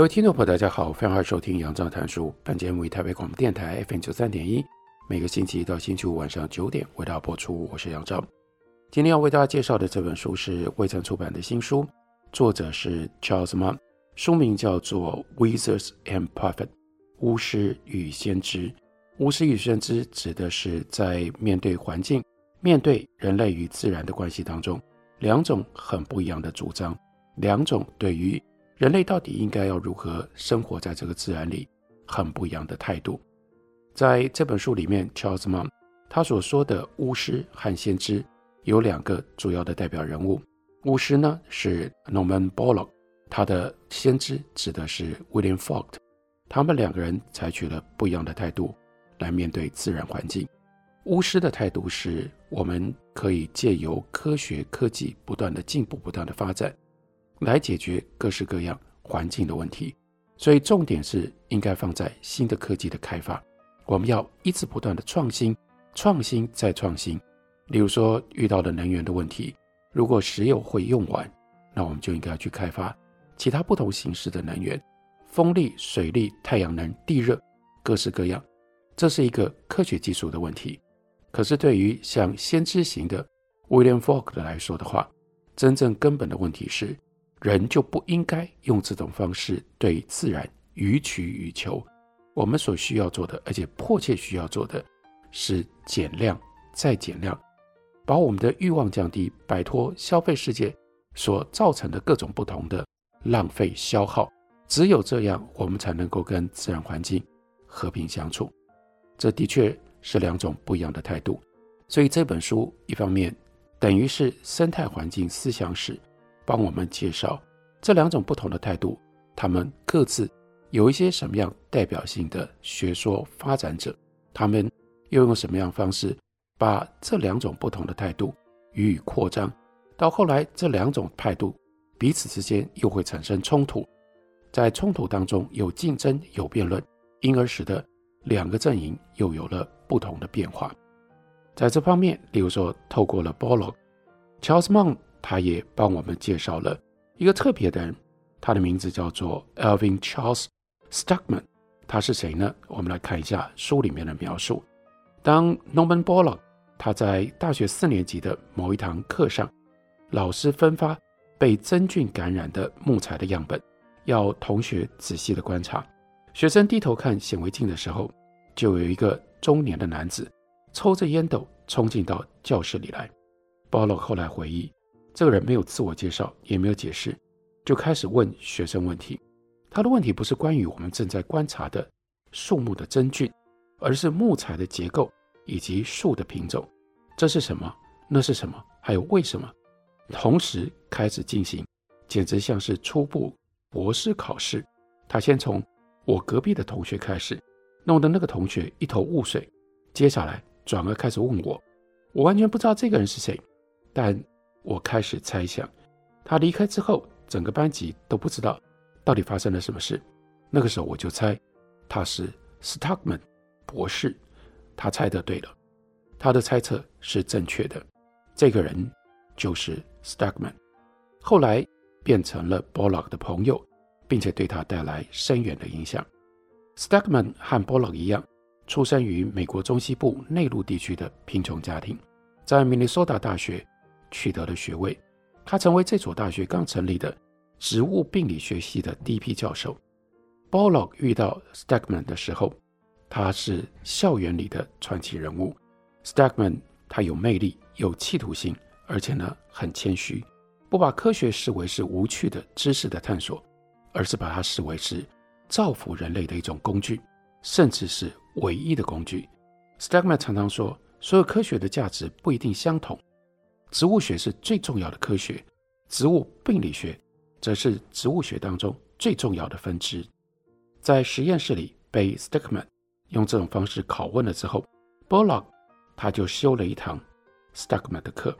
各位听众朋友，大家好，欢迎收听杨照谈书。本节目为台北广播电台 FM 九三点一。每个星期一到星期五晚上九点为大家播出。我是杨照，今天要为大家介绍的这本书是未曾出版的新书，作者是 Charles Murray，书名叫做《Wizards and Prophet》巫师与先知。巫师与先知指的是在面对环境、面对人类与自然的关系当中，两种很不一样的主张，两种对于人类到底应该要如何生活在这个自然里很不一样的态度。在这本书里面，Charles Mann 他所说的巫师和先知有两个主要的代表人物。巫师呢是 Norman Borlaug，他的先知指的是 William Faulk。他们两个人采取了不一样的态度来面对自然环境。巫师的态度是我们可以借由科学科技不断的进步、不断的发展，来解决各式各样环境的问题。所以重点是应该放在新的科技的开发。我们要一直不断的创新，创新再创新。例如说，遇到了能源的问题，如果石油会用完，那我们就应该要去开发其他不同形式的能源，风力、水力、太阳能、地热，各式各样。这是一个科学技术的问题。可是对于像先知型的 William Faulk 来说的话，真正根本的问题是，人就不应该用这种方式对自然予取予求。我们所需要做的，而且迫切需要做的，是减量再减量，把我们的欲望降低，摆脱消费世界所造成的各种不同的浪费消耗。只有这样，我们才能够跟自然环境和平相处。这的确是两种不一样的态度。所以这本书一方面等于是生态环境思想史，帮我们介绍这两种不同的态度，他们各自。有一些什么样代表性的学说发展者，他们又用什么样方式把这两种不同的态度予以扩张？到后来，这两种态度彼此之间又会产生冲突，在冲突当中有竞争、有辩论，因而使得两个阵营又有了不同的变化。在这方面，例如说，透过了 Borlaug，Charles Murray 他也帮我们介绍了一个特别的人，他的名字叫做 Alvin Charles。Stuckman，他是谁呢？我们来看一下书里面的描述。当 Norman Borlaug 他在大学四年级的某一堂课上，老师分发被真菌感染的木材的样本，要同学仔细的观察。学生低头看显微镜的时候，就有一个中年的男子抽着烟斗冲进到教室里来。Borlaug 后来回忆，这个人没有自我介绍，也没有解释，就开始问学生问题。他的问题不是关于我们正在观察的树木的真菌，而是木材的结构以及树的品种。这是什么？那是什么？还有为什么？同时开始进行，简直像是初步博士考试。他先从我隔壁的同学开始，弄得那个同学一头雾水。接下来转而开始问我，我完全不知道这个人是谁，但我开始猜想，他离开之后，整个班级都不知道。到底发生了什么事？那个时候我就猜他是 Stuckman 博士，他猜得对了，他的猜测是正确的。这个人就是 Stuckman，后来变成了 Borlaug 的朋友，并且对他带来深远的影响。Stuckman 和 Borlaug 一样，出生于美国中西部内陆地区的贫穷家庭，在明尼苏达大学取得了学位。他成为这所大学刚成立的。植物病理学系的第一批教授 Bolog 遇到 Stackman 的时候，他是校园里的传奇人物。Stackman 他有魅力，有企图心，而且呢很谦虚，不把科学视为是无趣的知识的探索，而是把它视为是造福人类的一种工具，甚至是唯一的工具。Stackman 常常说，所有科学的价值不一定相同，植物学是最重要的科学。植物病理学则是植物学当中最重要的分支。在实验室里被 Stuckman 用这种方式拷问了之后，Bolog 他就修了一堂 Stuckman 的课。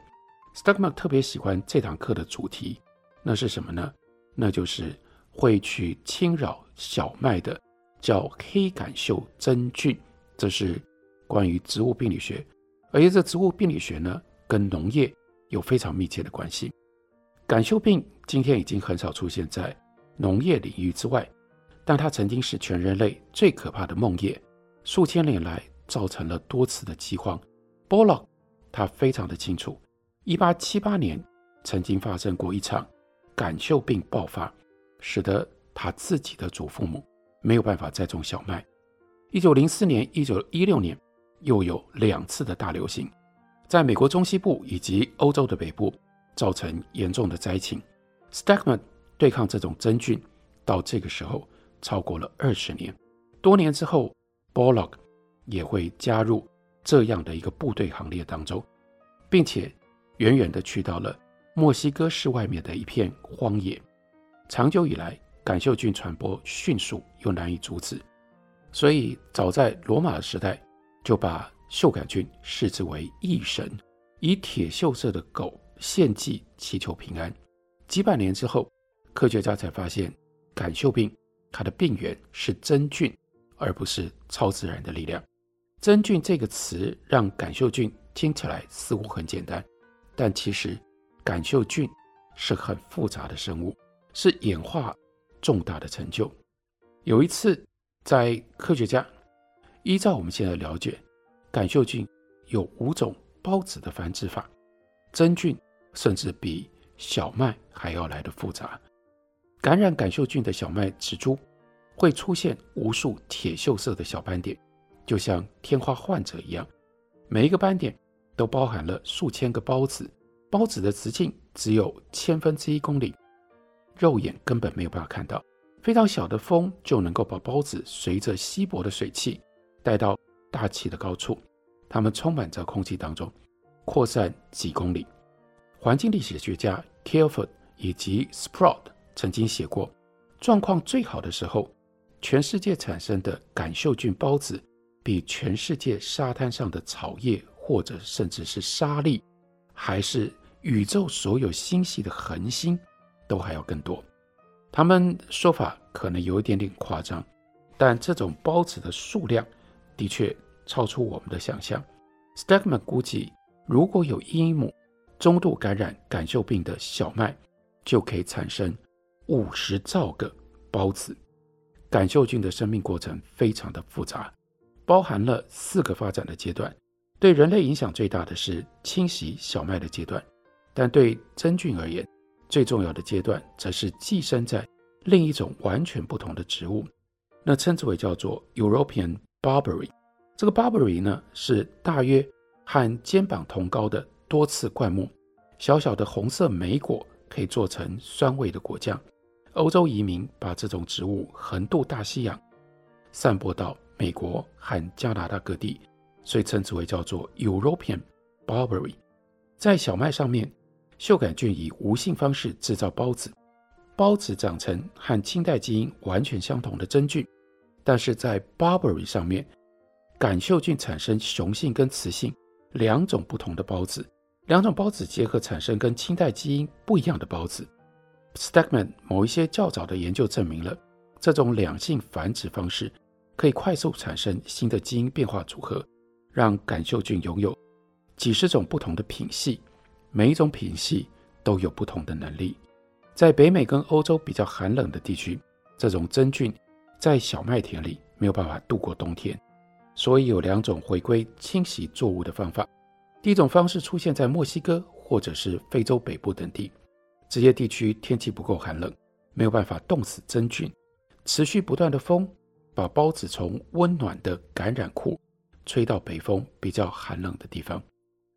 Stuckman 特别喜欢这堂课的主题，那是什么呢？那就是会去侵扰小麦的叫黑杆锈真菌，这是关于植物病理学。而且这植物病理学呢，跟农业有非常密切的关系。杆溴病今天已经很少出现在农业领域之外。但它曾经是全人类最可怕的梦魇，数千年来造成了多次的饥荒。波洛他非常的清楚，1878年曾经发生过一场杆溴病爆发，使得他自己的祖父母没有办法再种小麦。1904年、1916年又有两次的大流行，在美国中西部以及欧洲的北部造成严重的灾情。Stuckman 对抗这种真菌，到这个时候。超过了二十年，多年之后，Borlaug 也会加入这样的一个部队行列当中，并且远远地去到了墨西哥市外面的一片荒野。长久以来，杆溴菌传播迅速又难以阻止，所以早在罗马的时代，就把锈杆菌视之为异神，以铁锈色的狗献祭祈求平安。几百年之后，科学家才发现杆锈病。它的病源是真菌，而不是超自然的力量。真菌这个词让杆溴菌听起来似乎很简单，但其实杆溴菌是很复杂的生物，是演化重大的成就。有一次，在科学家依照我们现在了解，杆溴菌有五种孢子的繁殖法，真菌甚至比小麦还要来得复杂。感染杆溴菌的小麦植株会出现无数铁锈色的小斑点，就像天花患者一样。每一个斑点都包含了数千个孢子，孢子的直径只有千分之一公里，肉眼根本没有办法看到。非常小的风就能够把孢子随着稀薄的水汽带到大气的高处，它们充满在空气当中，扩散几公里。环境历史学家 Careford 以及 Sprout 曾经写过，状况最好的时候，全世界产生的感受菌孢子比全世界沙滩上的草叶，或者甚至是沙粒，还是宇宙所有星系的恒星都还要更多。他们说法可能有一点点夸张，但这种孢子的数量的确超出我们的想象。Stuckman 估计，如果有一英亩中度感染杆溴病的小麦，就可以产生。五十兆个孢子，杆溴菌的生命过程非常的复杂，包含了四个发展的阶段。对人类影响最大的是侵袭小麦的阶段，但对真菌而言，最重要的阶段则是寄生在另一种完全不同的植物，那称之为叫做 European Barberry。这个 Barberry 呢，是大约和肩膀同高的多刺灌木，小小的红色莓果可以做成酸味的果酱。欧洲移民把这种植物横渡大西洋，散播到美国和加拿大各地，所以称之为叫做 European Barberry。在小麦上面，溴杆菌以无性方式制造孢子，孢子长成和清代基因完全相同的真菌，但是在 Barberry 上面，杆溴菌产生雄性跟雌性两种不同的孢子，两种孢子结合产生跟清代基因不一样的孢子。Stuckman 某一些较早的研究证明了，这种两性繁殖方式可以快速产生新的基因变化组合，让杆溴菌拥有几十种不同的品系，每一种品系都有不同的能力。在北美跟欧洲比较寒冷的地区，这种真菌在小麦田里没有办法度过冬天，所以有两种回归侵袭作物的方法。第一种方式出现在墨西哥或者是非洲北部等地。这些地区天气不够寒冷，没有办法冻死真菌。持续不断的风把孢子从温暖的感染库吹到北风比较寒冷的地方。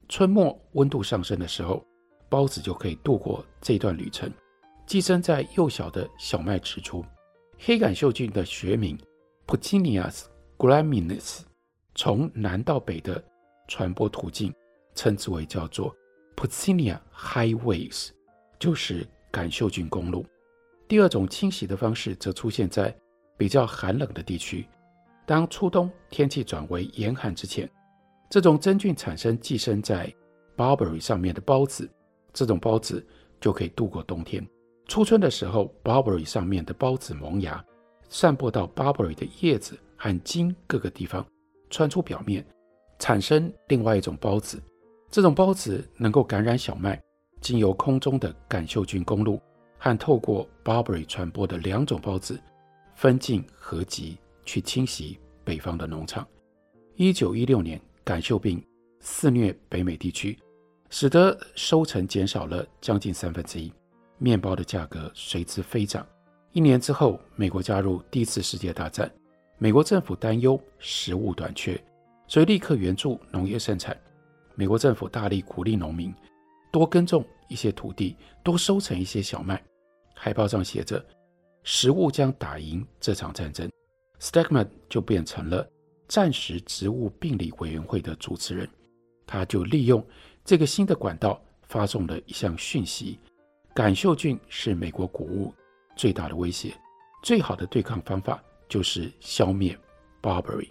春末温度上升的时候，孢子就可以度过这段旅程，寄生在幼小的小麦植株。黑杆溴菌的学名 Puccinias graminis，从南到北的传播途径称之为叫做 Puccinia highways。就是杆袖菌公路。第二种侵袭的方式则出现在比较寒冷的地区，当初冬天气转为严寒之前，这种真菌产生寄生在 barberry 上面的孢子，这种孢子就可以度过冬天。初春的时候，barberry 上面的孢子萌芽，散播到 barberry 的叶子和茎各个地方，穿出表面，产生另外一种孢子。这种孢子能够感染小麦，经由空中的杆袖菌公路和透过 barberry 传播的两种孢子分进合集，去侵袭北方的农场。一九一六年，杆袖病肆虐北美地区，使得收成减少了将近三分之一。面包的价格随之飞涨。一年之后，美国加入第一次世界大战，美国政府担忧食物短缺，所以立刻援助农业生产。美国政府大力鼓励农民多耕种一些土地，多收成一些小麦。海报上写着：“食物将打赢这场战争。” Stegman 就变成了战时植物病理委员会的主持人，他就利用这个新的管道发送了一项讯息。杆袖菌是美国谷物最大的威胁，最好的对抗方法就是消灭 Barberry。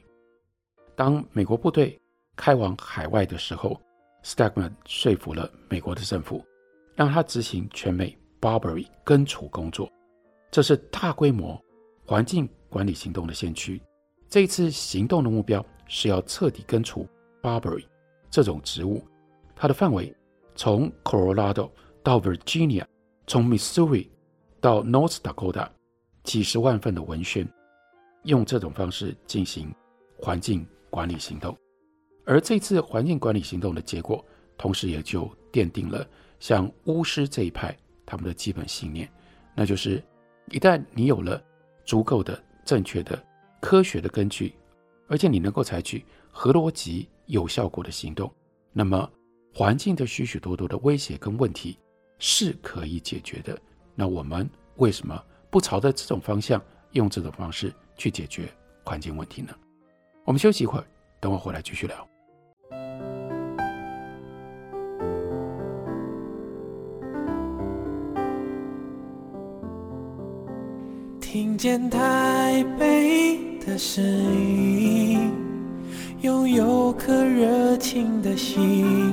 当美国部队开往海外的时候，Stegman 说服了美国的政府，让他执行全美 Barberry 根除工作。这是大规模环境管理行动的先驱。这一次行动的目标是要彻底根除 Barberry 这种植物，它的范围从 Colorado 到 Virginia。从 Missouri 到 North Dakota，几十万份的文宣，用这种方式进行环境管理行动。而这次环境管理行动的结果，同时也就奠定了像巫师这一派他们的基本信念，那就是一旦你有了足够的正确的科学的根据，而且你能够采取合逻辑、有效果的行动，那么环境的许许多多的威胁跟问题。是可以解决的。那我们为什么不朝着这种方向，用这种方式去解决环境问题呢？我们休息一会儿，等我回来继续聊。听见台北的声音，拥有颗热情的心，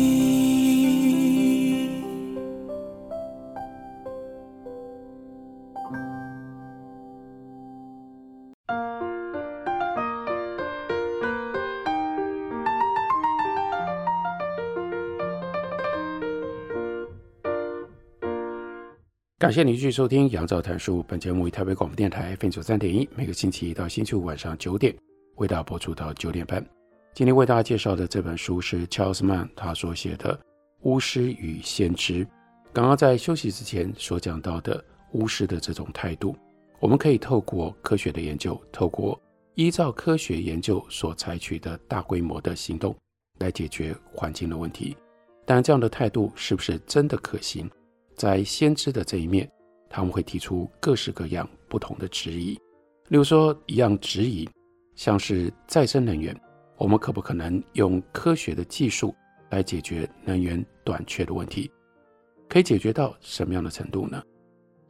感谢您继续收听《杨照谈书》。本节目为台北广播电台 FM 九三点一，每个星期一到星期五晚上九点为大家播出到九点半。今天为大家介绍的这本书是 Charles Mann 他所写的《巫师与先知》。刚刚在休息之前所讲到的巫师的这种态度，我们可以透过科学的研究，透过依照科学研究所采取的大规模的行动来解决环境的问题。但这样的态度是不是真的可行？在先知的这一面，他们会提出各式各样不同的质疑。例如说，一样质疑，像是再生能源，我们可不可能用科学的技术来解决能源短缺的问题？可以解决到什么样的程度呢？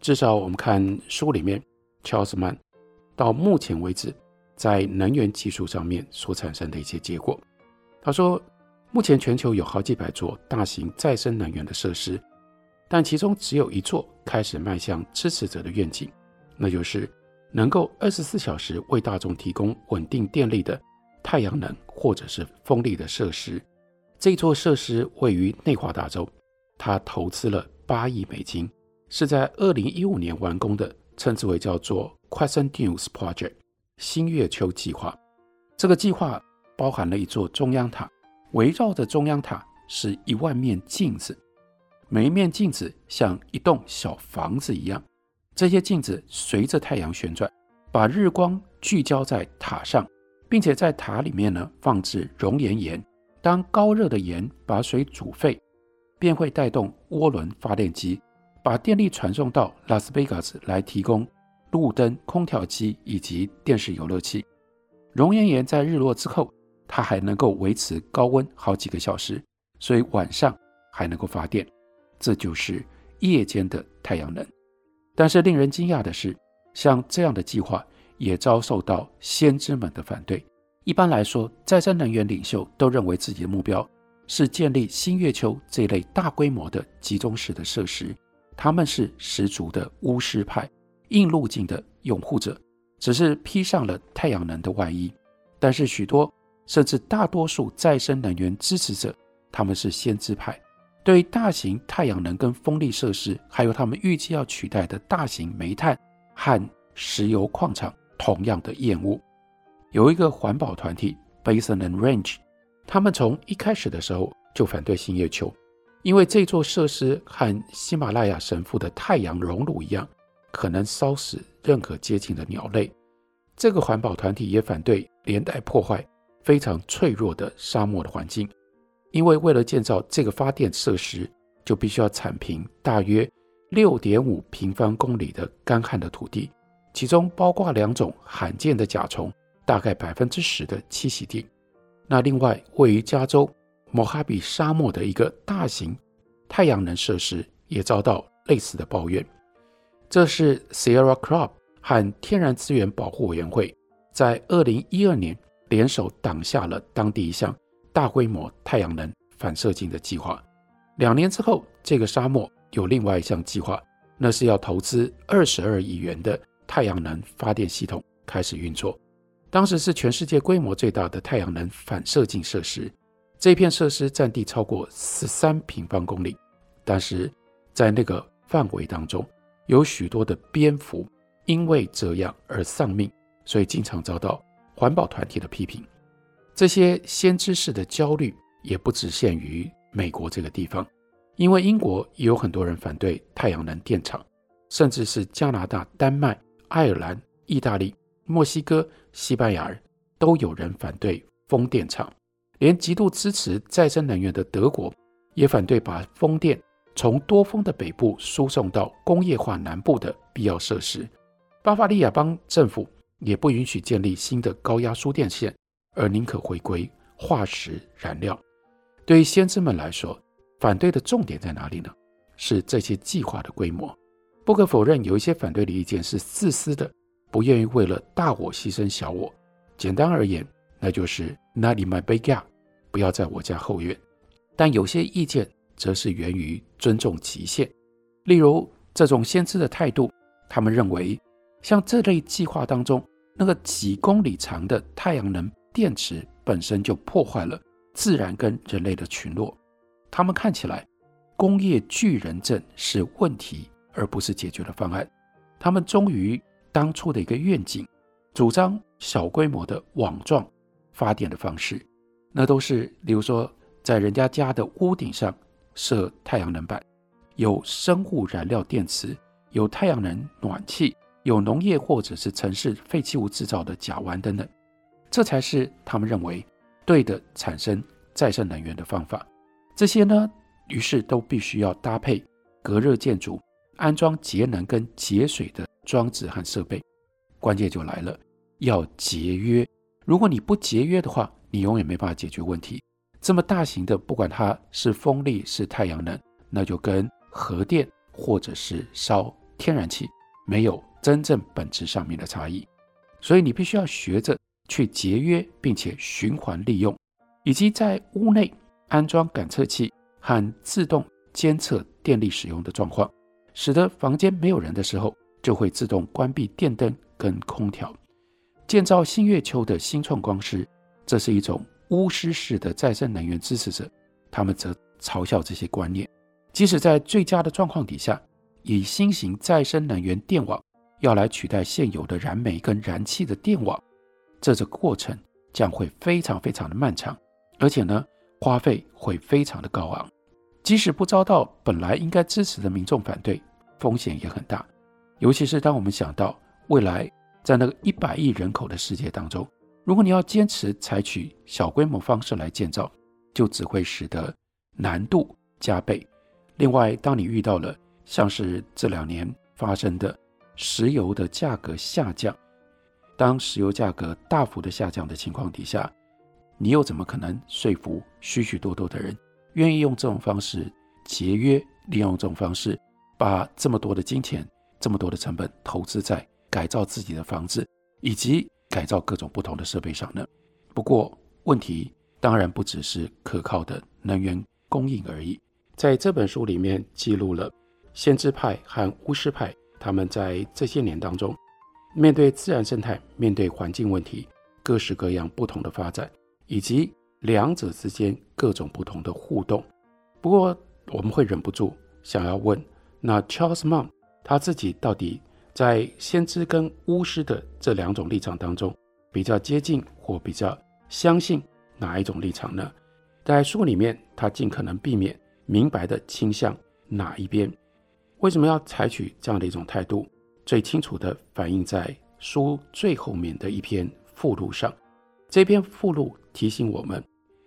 至少我们看书里面，Charles Mann 到目前为止在能源技术上面所产生的一些结果。他说，目前全球有好几百座大型再生能源的设施。但其中只有一座开始迈向支持者的愿景，那就是能够二十四小时为大众提供稳定电力的太阳能或者是风力的设施。这座设施位于内华达州，它投资了八亿美金，是在二零一五年完工的，称之为叫做 Crescent News Project 新月球计划。这个计划包含了一座中央塔，围绕着中央塔是一万面镜子。每一面镜子像一栋小房子一样，这些镜子随着太阳旋转，把日光聚焦在塔上，并且在塔里面呢放置熔岩盐。当高热的盐把水煮沸，便会带动涡轮发电机，把电力传送到拉斯维加斯来提供路灯、空调机以及电视游乐器。熔岩岩在日落之后，它还能够维持高温好几个小时，所以晚上还能够发电。这就是夜间的太阳能。但是令人惊讶的是，像这样的计划也遭受到先知们的反对。一般来说，再生能源领袖都认为自己的目标是建立新月球这类大规模的集中式的设施。他们是十足的巫师派，硬路径的拥护者，只是披上了太阳能的外衣。但是许多甚至大多数再生能源支持者，他们是先知派，对于大型太阳能跟风力设施，还有他们预计要取代的大型煤炭和石油矿场，同样的厌恶。有一个环保团体 Basin and Range，他们从一开始的时候就反对新月球，因为这座设施和喜马拉雅神父的太阳熔炉一样，可能烧死任何接近的鸟类。这个环保团体也反对连带破坏非常脆弱的沙漠的环境，因为为了建造这个发电设施，就必须要铲平大约六点五平方公里的干旱的土地，其中包括两种罕见的甲虫，大概百分之十的栖息地。那另外，位于加州莫哈比沙漠的一个大型太阳能设施也遭到类似的抱怨。这是 Sierra Club。和天然资源保护委员会在二零一二年联手挡下了当地一项大规模太阳能反射镜的计划。两年之后，这个沙漠有另外一项计划，那是要投资二十二亿元的太阳能发电系统开始运作。当时是全世界规模最大的太阳能反射镜设施，这片设施占地超过十三平方公里，但是在那个范围当中，有许多的蝙蝠。因为这样而丧命，所以经常遭到环保团体的批评。这些先知式的焦虑也不只限于美国这个地方，因为英国也有很多人反对太阳能电厂，甚至是加拿大、丹麦、爱尔兰、意大利、墨西哥、西班牙都有人反对风电场，连极度支持再生能源的德国也反对把风电从多风的北部输送到工业化南部的必要设施。巴伐利亚邦政府也不允许建立新的高压输电线，而宁可回归化石燃料。对于先知们来说，反对的重点在哪里呢？是这些计划的规模。不可否认，有一些反对的意见是自私的，不愿意为了大我牺牲小我。简单而言，那就是 Not in my backyard，不要在我家后院。但有些意见则是源于尊重极限，例如这种先知的态度，他们认为。像这类计划当中，那个几公里长的太阳能电池本身就破坏了自然跟人类的群落。他们看起来，工业巨人症是问题，而不是解决的方案。他们忠于当初的一个愿景，主张小规模的网状发电的方式，那都是，例如说，在人家家的屋顶上设太阳能板，有生物燃料电池，有太阳能暖气。有农业或者是城市废弃物制造的甲烷等等，这才是他们认为对的产生再生能源的方法。这些呢，于是都必须要搭配隔热建筑，安装节能跟节水的装置和设备。关键就来了，要节约。如果你不节约的话，你永远没办法解决问题。这么大型的，不管它是风力是太阳能，那就跟核电或者是烧天然气没有。真正本质上面的差异，所以你必须要学着去节约，并且循环利用，以及在屋内安装感测器和自动监测电力使用的状况，使得房间没有人的时候就会自动关闭电灯跟空调。建造新月球的新创光师，这是一种巫师式的再生能源支持者，他们则嘲笑这些观念。即使在最佳的状况底下，以新型再生能源电网。要来取代现有的燃煤跟燃气的电网，这个过程将会非常非常的漫长，而且呢，花费会非常的高昂。即使不遭到本来应该支持的民众反对，风险也很大。尤其是当我们想到未来在那个一百亿人口的世界当中，如果你要坚持采取小规模方式来建造，就只会使得难度加倍。另外，当你遇到了像是这两年发生的，石油的价格下降。当石油价格大幅的下降的情况底下，你又怎么可能说服许许多多的人愿意用这种方式节约，利用这种方式把这么多的金钱、这么多的成本投资在改造自己的房子以及改造各种不同的设备上呢？不过问题当然不只是可靠的能源供应而已。在这本书里面记录了先知派和巫师派他们在这些年当中面对自然生态、面对环境问题各式各样不同的发展。以及两者之间各种不同的互动。不过，我们会忍不住想要问：那 Charles Mun 他自己到底在先知跟巫师的这两种立场当中，比较接近或比较相信哪一种立场呢？在书里面，他尽可能避免明白的倾向哪一边。为什么要采取这样的一种态度？最清楚地反映在书最后面的一篇附录上。这篇附录提醒我们，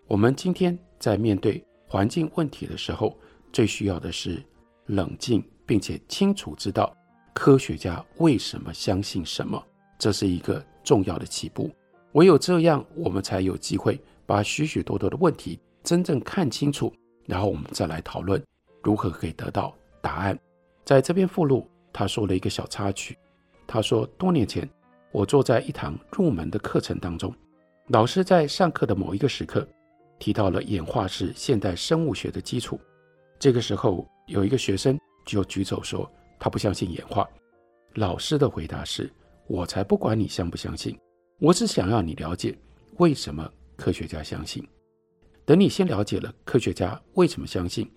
我们今天在面对环境问题的时候，最需要的是冷静，并且清楚知道科学家为什么相信什么，这是一个重要的起步。唯有这样，我们才有机会把许许多多的问题真正看清楚，然后我们再来讨论如何可以得到答案。在这篇附录，他说了一个小插曲，他说多年前我坐在一堂入门的课程当中。老师在上课的某一个时刻提到了演化是现代生物学的基础。这个时候，有一个学生就举手说他不相信演化。老师的回答是：“我才不管你相不相信，我只想要你了解为什么科学家相信。等你先了解了科学家为什么相信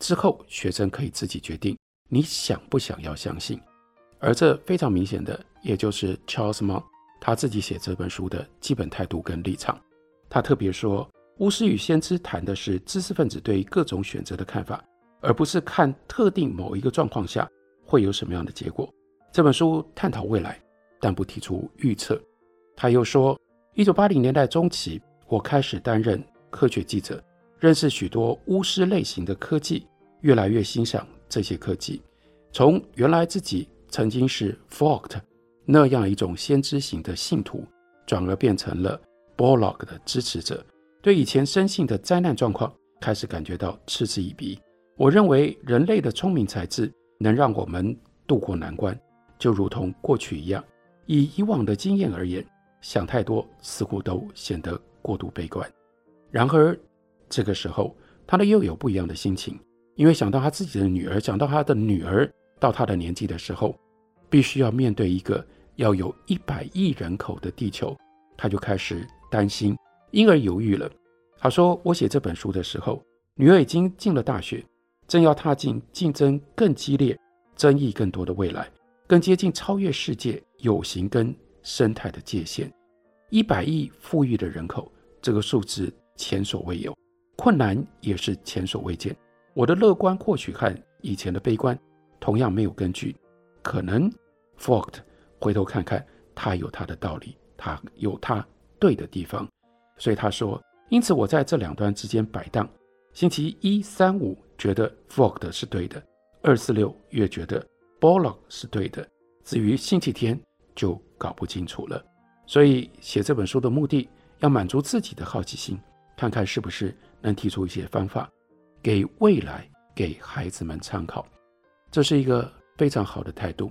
之后，学生可以自己决定你想不想要相信。而这非常明显的，也就是 Charles Mont。”他自己写这本书的基本态度跟立场，他特别说，巫师与先知谈的是知识分子对各种选择的看法，而不是看特定某一个状况下会有什么样的结果。这本书探讨未来，但不提出预测。他又说，一九八零年代中期，我开始担任科学记者，认识许多巫师类型的科技，越来越欣赏这些科技。从原来自己曾经是 Vogt 那样一种先知型的信徒，转而变成了 Bollock 的支持者，对以前深信的灾难状况开始感觉到嗤之以鼻。我认为人类的聪明才智能让我们渡过难关，就如同过去一样。以以往的经验而言，想太多似乎都显得过度悲观。然而这个时候，他的又有不一样的心情，因为想到他自己的女儿，想到他的女儿到他的年纪的时候。必须要面对一个要有一百亿人口的地球，他就开始担心，因而犹豫了。他说：“我写这本书的时候，女儿已经进了大学，正要踏进竞争更激烈、争议更多的未来，更接近超越世界有形跟生态的界限。一百亿富裕的人口，这个数字前所未有，困难也是前所未见。我的乐观或许和以前的悲观同样没有根据，可能。” Vogt 回头看看，他有他的道理，他有他对的地方，所以他说：“因此我在这两端之间摆荡。星期一、三、五觉得 Vogt 是对的，二、四、六越觉得 Bollock 是对的。至于星期天，就搞不清楚了。所以写这本书的目的，要满足自己的好奇心，看看是不是能提出一些方法，给未来给孩子们参考。这是一个非常好的态度。”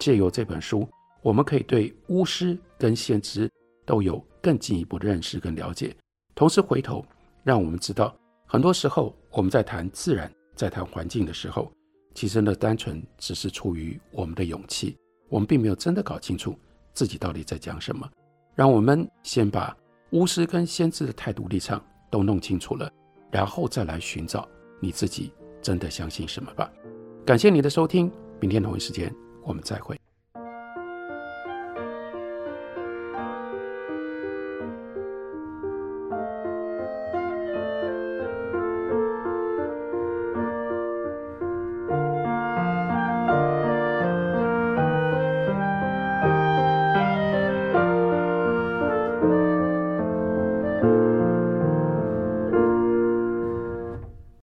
借由这本书，我们可以对巫师跟先知都有更进一步的认识跟了解。同时回头，让我们知道，很多时候我们在谈自然、在谈环境的时候，其实呢，单纯只是出于我们的勇气，我们并没有真的搞清楚自己到底在讲什么。让我们先把巫师跟先知的态度立场都弄清楚了，然后再来寻找你自己真的相信什么吧。感谢你的收听，明天同一时间。我们再会。